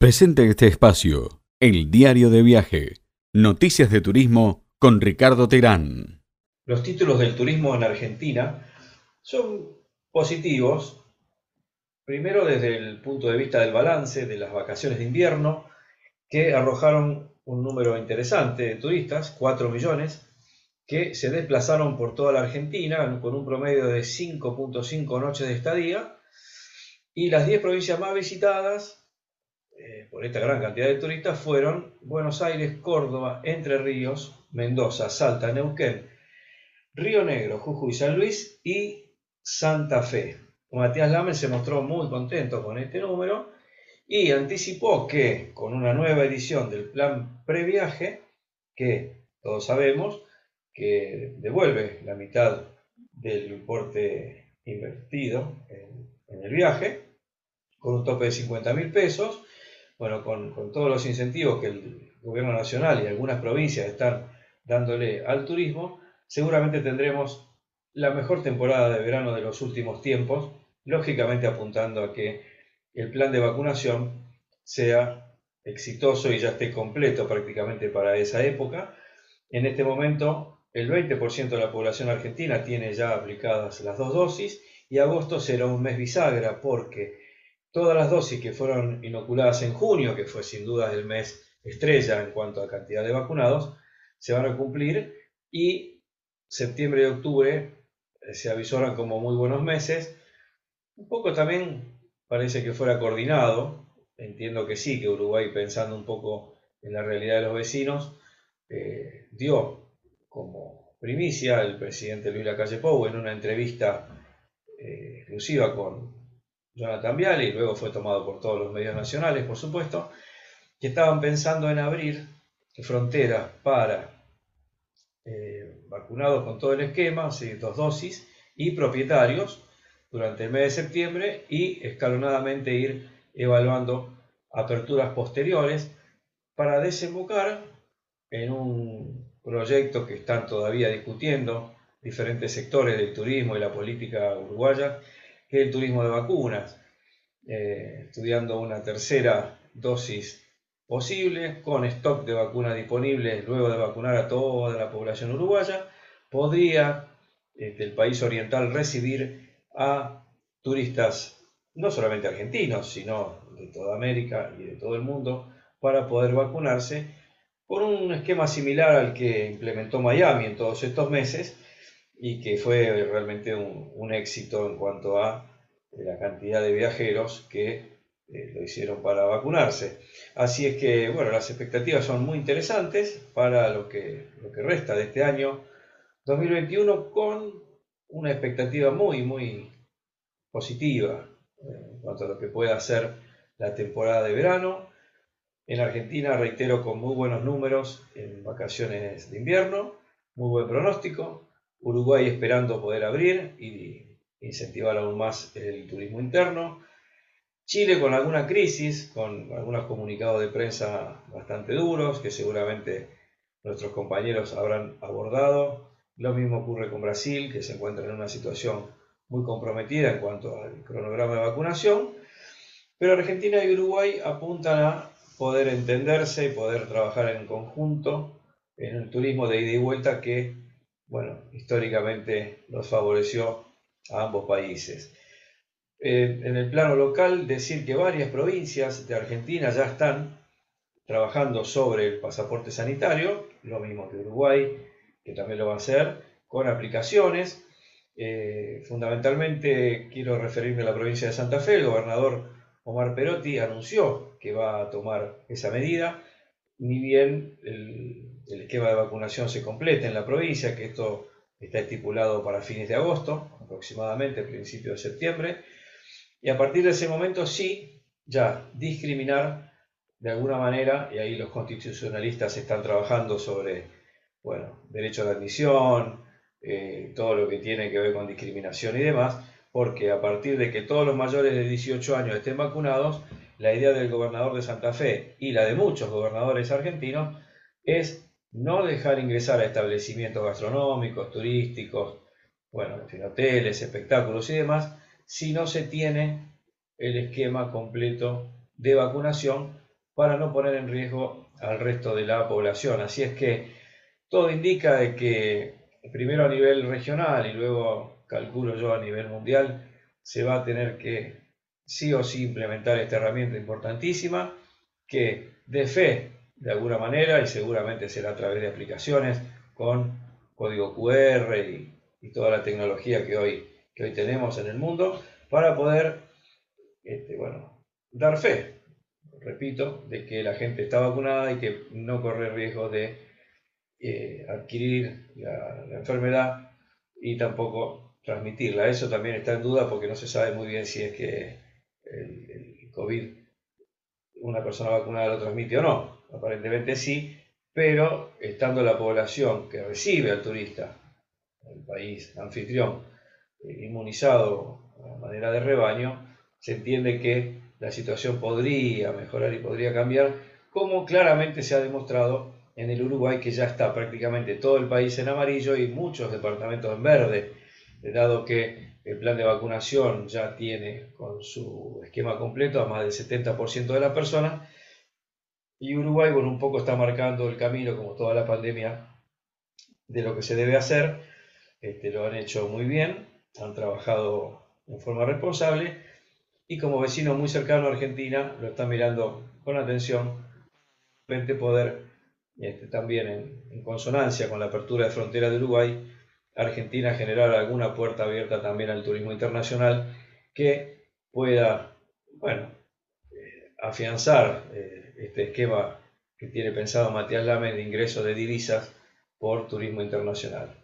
Presente este espacio, el diario de viaje, noticias de turismo con Ricardo Terán. Los títulos del turismo en Argentina son positivos, primero desde el punto de vista del balance de las vacaciones de invierno, que arrojaron un número interesante de turistas, 4 millones, que se desplazaron por toda la Argentina con un promedio de 5.5 noches de estadía, y las 10 provincias más visitadas eh, por esta gran cantidad de turistas fueron Buenos Aires, Córdoba, Entre Ríos, Mendoza, Salta, Neuquén, Río Negro, Jujuy, San Luis y Santa Fe. Matías Lamen se mostró muy contento con este número y anticipó que con una nueva edición del plan previaje, que todos sabemos que devuelve la mitad del importe invertido en, en el viaje, con un tope de 50 mil pesos, bueno, con, todos los incentivos que el gobierno nacional y algunas provincias están dándole al turismo, seguramente tendremos la mejor temporada de verano de los últimos tiempos, lógicamente apuntando a que el plan de vacunación sea exitoso y ya esté completo prácticamente para esa época. En este momento, el 20% de la población argentina tiene ya aplicadas las dos dosis y agosto será un mes bisagra porque Todas las dosis que fueron inoculadas en junio, que fue sin duda el mes estrella en cuanto a cantidad de vacunados, se van a cumplir y septiembre y octubre eh, se avisoran como muy buenos meses. Un poco también parece que fuera coordinado, entiendo que sí, que Uruguay pensando un poco en la realidad de los vecinos, eh, dio como primicia el presidente Luis Lacalle Pou en una entrevista eh, exclusiva con Jonathan Viale, y luego fue tomado por todos los medios nacionales, por supuesto, que estaban pensando en abrir fronteras para eh, vacunados con todo el esquema, dos dosis, y propietarios durante el mes de septiembre y escalonadamente ir evaluando aperturas posteriores para desembocar en un proyecto que están todavía discutiendo diferentes sectores del turismo y la política uruguaya, que el turismo de vacunas, eh, estudiando una tercera dosis posible, con stock de vacunas disponibles luego de vacunar a toda la población uruguaya, podría este, el país oriental recibir a turistas no solamente argentinos, sino de toda América y de todo el mundo, para poder vacunarse por un esquema similar al que implementó Miami en todos estos meses, y que fue realmente un, éxito en cuanto a eh, la cantidad de viajeros que eh, lo hicieron para vacunarse. Así es que, bueno, las expectativas son muy interesantes para lo que, lo que resta de este año 2021 con una expectativa muy, muy positiva eh, en cuanto a lo que pueda ser la temporada de verano. En Argentina, reitero, con muy buenos números en vacaciones de invierno, muy buen pronóstico, Uruguay esperando poder abrir y incentivar aún más el turismo interno. Chile con alguna crisis, con algunos comunicados de prensa bastante duros que seguramente nuestros compañeros habrán abordado. Lo mismo ocurre con Brasil, que se encuentra en una situación muy comprometida en cuanto al cronograma de vacunación. Pero Argentina y Uruguay apuntan a poder entenderse y poder trabajar en conjunto en el turismo de ida y vuelta que bueno, históricamente nos favoreció a ambos países. Eh, en el plano local, decir que varias provincias de Argentina ya están trabajando sobre el pasaporte sanitario, lo mismo que Uruguay, que también lo va a hacer, con aplicaciones. Eh, fundamentalmente quiero referirme a la provincia de Santa Fe, el gobernador Omar Perotti anunció que va a tomar esa medida, ni bien el el esquema de vacunación se complete en la provincia, que esto está estipulado para fines de agosto, aproximadamente, principios de septiembre, y a partir de ese momento sí, ya discriminar de alguna manera, y ahí los constitucionalistas están trabajando sobre, bueno, derecho de admisión, eh, todo lo que tiene que ver con discriminación y demás, porque a partir de que todos los mayores de 18 años estén vacunados, la idea del gobernador de Santa Fe y la de muchos gobernadores argentinos es no dejar ingresar a establecimientos gastronómicos, turísticos, bueno, en hoteles, espectáculos y demás, si no se tiene el esquema completo de vacunación para no poner en riesgo al resto de la población. Así es que todo indica que primero a nivel regional y luego calculo yo a nivel mundial se va a tener que sí o sí implementar esta herramienta importantísima que de fe de alguna manera y seguramente será a través de aplicaciones con código QR y, toda la tecnología que hoy, que hoy tenemos en el mundo para poder este, bueno, dar fe, repito, de que la gente está vacunada y que no corre riesgo de eh, adquirir la, enfermedad y tampoco transmitirla. Eso también está en duda porque no se sabe muy bien si es que el, el COVID una persona vacunada lo transmite o no. Aparentemente sí, pero estando la población que recibe al turista, el país anfitrión, eh, inmunizado a manera de rebaño, se entiende que la situación podría mejorar y podría cambiar, como claramente se ha demostrado en el Uruguay, que ya está prácticamente todo el país en amarillo y muchos departamentos en verde, dado que el plan de vacunación ya tiene con su esquema completo a más del 70% de las personas, y Uruguay, bueno, un poco está marcando el camino, como toda la pandemia, de lo que se debe hacer. Este, lo han hecho muy bien, han trabajado en forma responsable y como vecino muy cercano a Argentina lo están mirando con atención, poder este, también en, en, consonancia con la apertura de frontera de Uruguay, Argentina generar alguna puerta abierta también al turismo internacional que pueda, bueno, eh, afianzar eh, este esquema que tiene pensado Matías Lame de ingreso de divisas por turismo internacional.